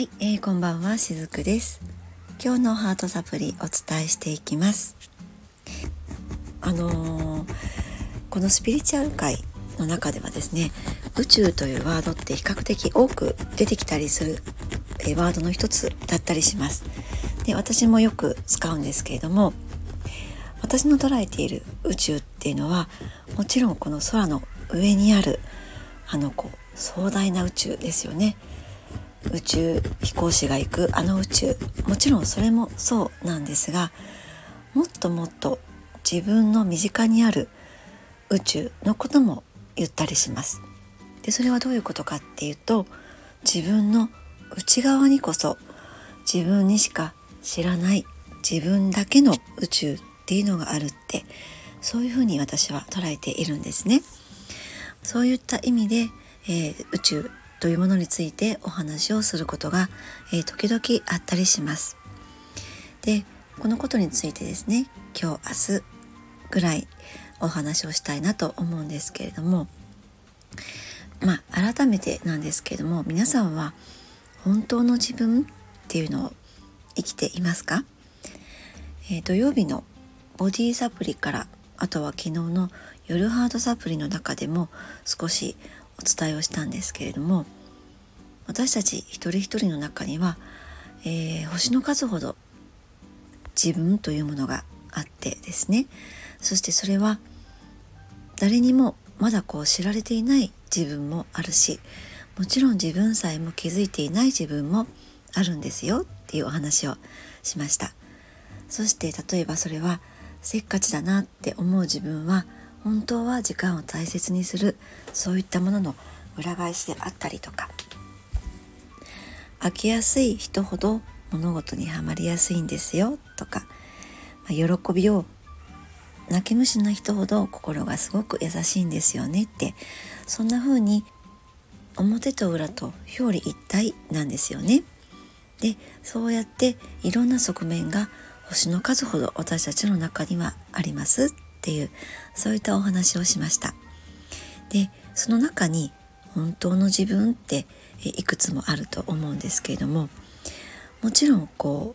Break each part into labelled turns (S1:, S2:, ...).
S1: はい、えー、こんばんはしずくです。今日のハートサプリお伝えしていきます。あのー、このスピリチュアル界の中ではですね宇宙というワードって比較的多く出てきたりする、え、ワードの一つだったりします。で私もよく使うんですけれども私の捉えている宇宙っていうのはもちろんこの空の上にあるあのこう壮大な宇宙ですよね。宇宙飛行士が行くあの宇宙もちろんそれもそうなんですがもっともっと自分の身近にある宇宙のことも言ったりします。でそれはどういうことかっていうと自分の内側にこそ自分にしか知らない自分だけの宇宙っていうのがあるってそういうふうに私は捉えているんですね。そういった意味で、えー、宇宙というものについてお話をすることが、え、時々あったりします。でこのことについてですね今日明日ぐらいお話をしたいなと思うんですけれどもまあ改めてなんですけれども皆さんは本当の自分っていうのを生きていますか、えー、土曜日のボディサプリからあとは昨日の夜ハードサプリの中でも少しお伝えをしたんですけれども私たち一人一人の中には、えー、星の数ほど自分というものがあってですね。そしてそれは誰にもまだこう知られていない自分もあるしもちろん自分さえも気づいていない自分もあるんですよっていうお話をしました。そして例えばそれはせっかちだなって思う自分は本当は時間を大切にするそういったものの裏返しであったりとか飽きやすい人ほど物事にはまりやすいんですよとか、ま、喜びを泣き虫な人ほど心がすごく優しいんですよねってそんな風に表と裏と表裏一体なんですよね。でそうやっていろんな側面が星の数ほど私たちの中にはありますっていうそういったお話をしましたでその中に本当の自分っていくつもあると思うんですけれどももちろんこ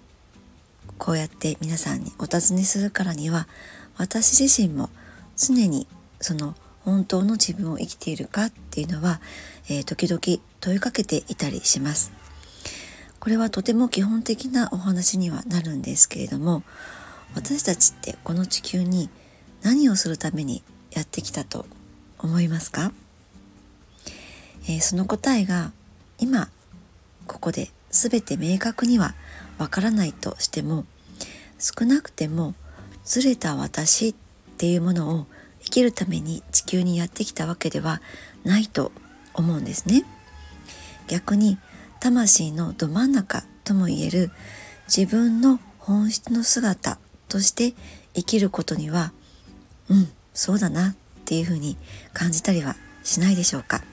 S1: うこうやって皆さんにお尋ねするからには私自身も常にその本当の自分を生きているかっていうのは、えー、時々問いかけていたりします。これはとても基本的なお話にはなるんですけれども私たちってこの地球に何をするためにやってきたと思いますか、えー、その答えが今ここで全て明確にはわからないとしても少なくてもずれた私っていうものを生きるために地球にやってきたわけではないと思うんですね。逆に魂のど真ん中とも言える自分の本質の姿として生きることにはうんそうだなっていうふうに感じたりはしないでしょうか。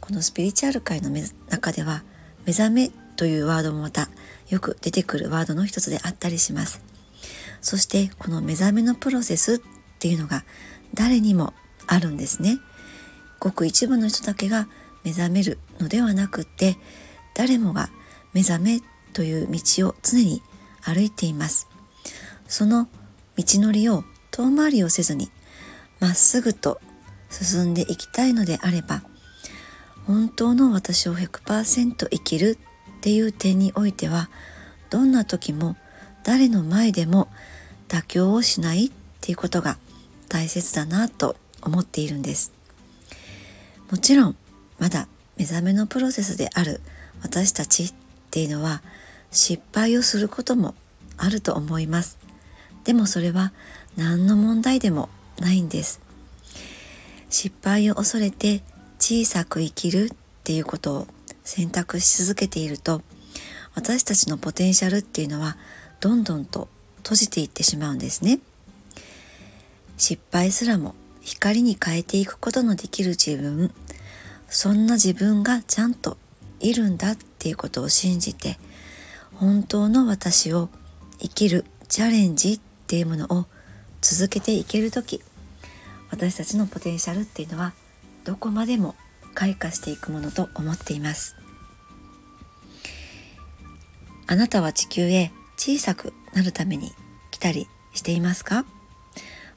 S1: このスピリチュアル界の中では目覚めというワードもまたよく出てくるワードの一つであったりします。そしてこの目覚めのプロセスっていうのが誰にもあるんですね。ごく一部の人だけが目覚めるのではなくって誰もが目覚めという道を常に歩いています。その道のりを遠回りをせずにまっすぐと進んでいきたいのであれば本当の私を100%生きるっていう点においてはどんな時も誰の前でも妥協をしないっていうことが大切だなと思っているんです。もちろんまだ目覚めのプロセスである私たちっていうのは失敗をすることもあると思います。でもそれは何の問題でもないんです。失敗を恐れて小さく生きるっていうことを選択し続けていると私たちのポテンシャルっていうのはどんどんと閉じていってしまうんですね。失敗すらも光に変えていくことのできる自分そんな自分がちゃんといるんだっていうことを信じて本当の私を生きるチャレンジっていうものを続けていける時私たちのポテンシャルっていうのはどこまでも開花していくものと思っています。あなたは地球へ小さくなるために来たりしていますか？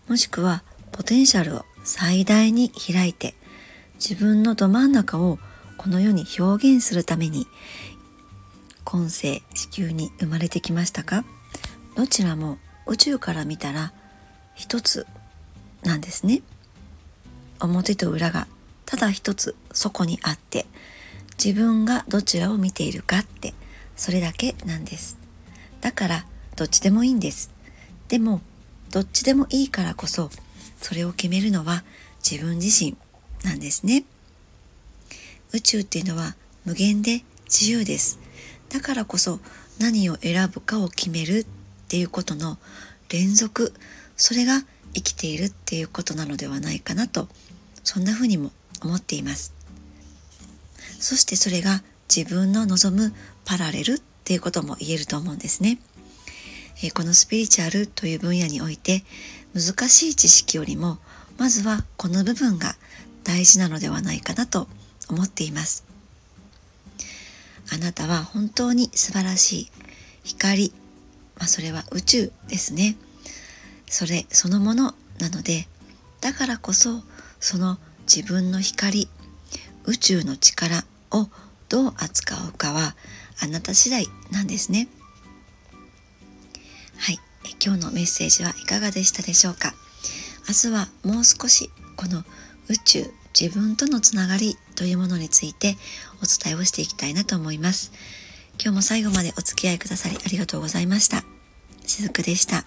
S1: もしくはポテンシャルを最大に開いて自分のど真ん中をこの世に表現するために今世地球に生まれてきましたか？どちらも宇宙から見たら一つなんですね。表と裏がただ一つそこにあって自分がどちらを見ているかってそれだけなんです。だからどっちでもいいんです。でもどっちでもいいからこそそれを決めるのは自分自身なんですね。宇宙っていうのは無限で自由です。だからこそ何を選ぶかを決めるっっていうことの連続それが生きているっていうことなのではないかなとそんな風にも思っています。そしてそれが自分の望むパラレルっていうことも言えると思うんですね、え、このスピリチュアルという分野において難しい知識よりもまずはこの部分が大事なのではないかなと思っています。あなたは本当に素晴らしい光、まあ、それは宇宙ですね。それそのものなのでだからこそその自分の光宇宙の力をどう扱うかはあなた次第なんですね。はい。今日のメッセージはいかがでしたでしょうか？明日はもう少しこの宇宙自分とのつながりというものについてお伝えをしていきたいなと思います。今日も最後までお付き合いくださりありがとうございました。しずくでした。